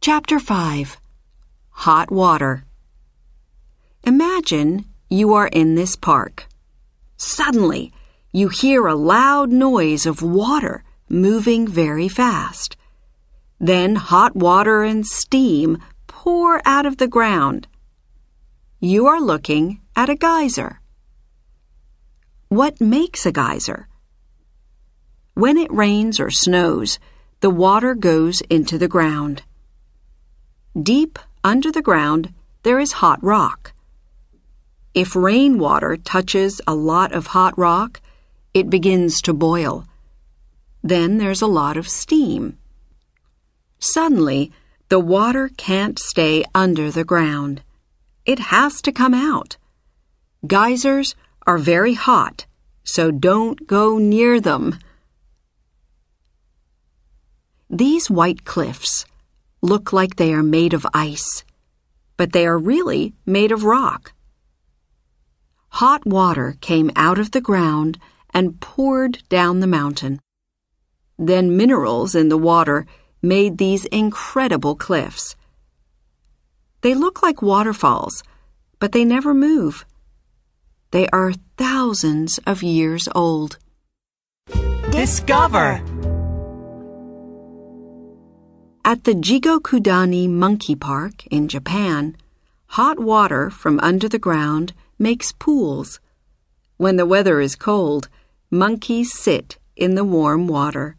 Chapter 5 Hot Water Imagine you are in this park. Suddenly, you hear a loud noise of water moving very fast. Then hot water and steam pour out of the ground. You are looking at a geyser. What makes a geyser? When it rains or snows, the water goes into the ground. Deep under the ground, there is hot rock. If rainwater touches a lot of hot rock, it begins to boil. Then there's a lot of steam. Suddenly, the water can't stay under the ground. It has to come out. Geysers are very hot, so don't go near them. These white cliffs look like they are made of ice, but they are really made of rock. Hot water came out of the ground and poured down the mountain. Then minerals in the water made these incredible cliffs. They look like waterfalls, but they never move. They are thousands of years old. Discover! At the Jigokudani Monkey Park in Japan, hot water from under the ground makes pools. When the weather is cold, monkeys sit in the warm water.